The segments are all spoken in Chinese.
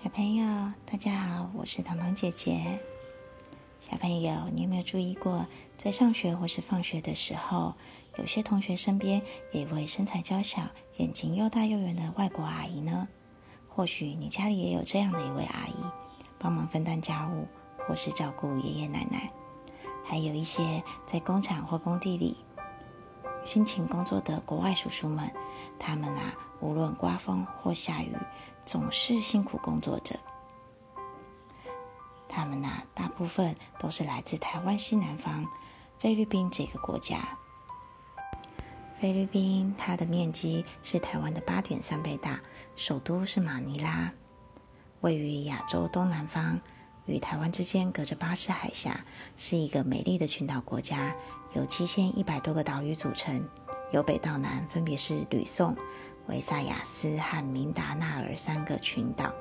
小朋友，大家好，我是糖糖姐姐。小朋友，你有没有注意过，在上学或是放学的时候，有些同学身边有一位身材娇小、眼睛又大又圆的外国阿姨呢？或许你家里也有这样的一位阿姨，帮忙分担家务或是照顾爷爷奶奶。还有一些在工厂或工地里辛勤工作的国外叔叔们，他们啊，无论刮风或下雨。总是辛苦工作着。他们呐，大部分都是来自台湾西南方菲律宾这个国家。菲律宾它的面积是台湾的八点三倍大，首都是马尼拉，位于亚洲东南方，与台湾之间隔着巴士海峡，是一个美丽的群岛国家，由七千一百多个岛屿组成，由北到南分别是吕宋。维萨亚斯和明达纳尔三个群岛，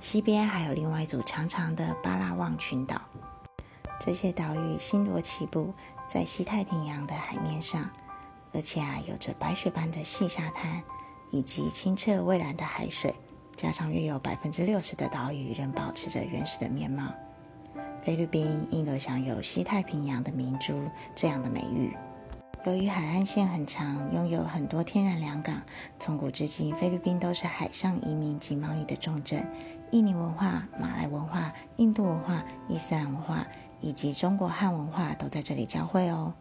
西边还有另外一组长长的巴拉望群岛。这些岛屿星罗棋布在西太平洋的海面上，而且啊，有着白雪般的细沙滩以及清澈蔚蓝的海水，加上约有百分之六十的岛屿仍保持着原始的面貌。菲律宾因而享有“西太平洋的明珠”这样的美誉。由于海岸线很长，拥有很多天然良港，从古至今，菲律宾都是海上移民及贸易的重镇。印尼文化、马来文化、印度文化、伊斯兰文化以及中国汉文化都在这里交汇哦。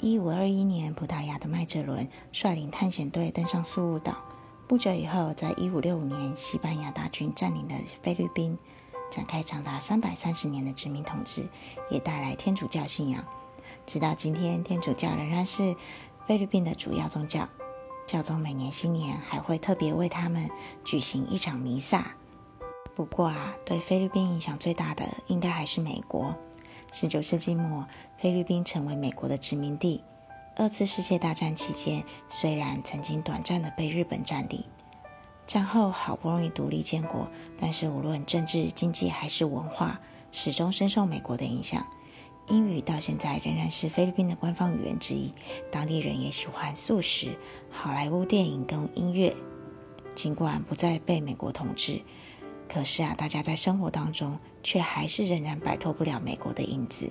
一五二一年，葡萄牙的麦哲伦率领探险队登上苏武岛。不久以后，在一五六五年，西班牙大军占领了菲律宾，展开长达三百三十年的殖民统治，也带来天主教信仰。直到今天，天主教仍然是菲律宾的主要宗教。教宗每年新年还会特别为他们举行一场弥撒。不过啊，对菲律宾影响最大的应该还是美国。十九世纪末，菲律宾成为美国的殖民地。二次世界大战期间，虽然曾经短暂的被日本占领，战后好不容易独立建国，但是无论政治、经济还是文化，始终深受美国的影响。英语到现在仍然是菲律宾的官方语言之一，当地人也喜欢素食、好莱坞电影跟音乐。尽管不再被美国统治，可是啊，大家在生活当中却还是仍然摆脱不了美国的影子。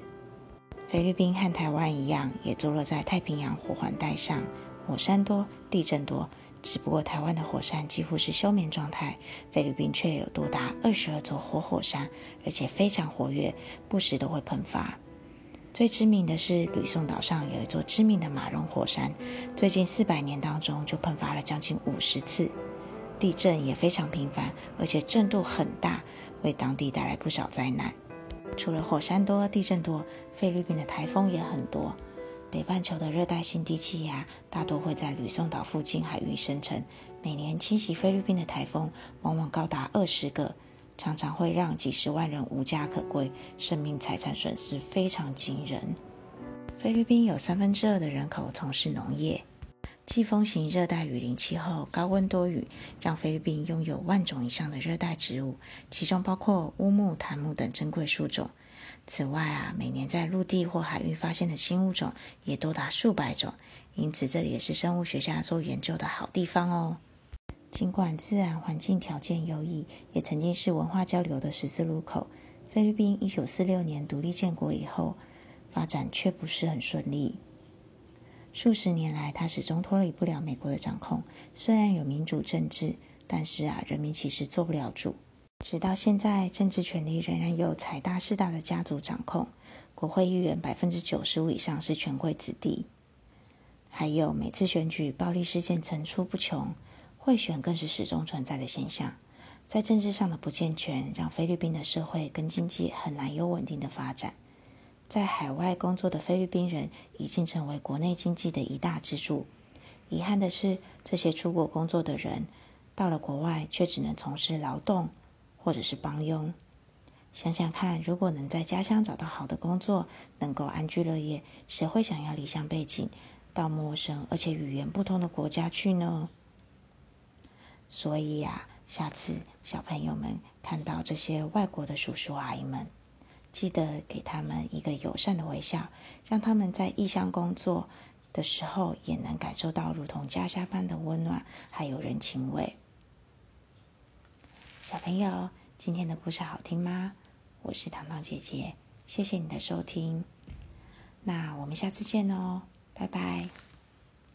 菲律宾和台湾一样，也坐落在太平洋火环带上，火山多，地震多。只不过台湾的火山几乎是休眠状态，菲律宾却有多达二十二座活火山，而且非常活跃，不时都会喷发。最知名的是吕宋岛上有一座知名的马绒火山，最近四百年当中就喷发了将近五十次，地震也非常频繁，而且震度很大，为当地带来不少灾难。除了火山多、地震多，菲律宾的台风也很多。北半球的热带性低气压大多会在吕宋岛附近海域生成，每年侵袭菲律宾的台风往往高达二十个。常常会让几十万人无家可归，生命财产损失非常惊人。菲律宾有三分之二的人口从事农业，季风型热带雨林气候，高温多雨，让菲律宾拥有万种以上的热带植物，其中包括乌木、檀木等珍贵树种。此外啊，每年在陆地或海域发现的新物种也多达数百种，因此这里也是生物学家做研究的好地方哦。尽管自然环境条件优异，也曾经是文化交流的十字路口。菲律宾一九四六年独立建国以后，发展却不是很顺利。数十年来，它始终脱离不了美国的掌控。虽然有民主政治，但是啊，人民其实做不了主。直到现在，政治权力仍然由财大势大的家族掌控。国会议员百分之九十五以上是权贵子弟，还有每次选举暴力事件层出不穷。贿选更是始终存在的现象，在政治上的不健全，让菲律宾的社会跟经济很难有稳定的发展。在海外工作的菲律宾人已经成为国内经济的一大支柱。遗憾的是，这些出国工作的人到了国外，却只能从事劳动或者是帮佣。想想看，如果能在家乡找到好的工作，能够安居乐业，谁会想要离乡背井，到陌生而且语言不通的国家去呢？所以呀，下次小朋友们看到这些外国的叔叔阿姨们，记得给他们一个友善的微笑，让他们在异乡工作的时候也能感受到如同家乡般的温暖，还有人情味。小朋友，今天的故事好听吗？我是糖糖姐姐，谢谢你的收听。那我们下次见哦，拜拜。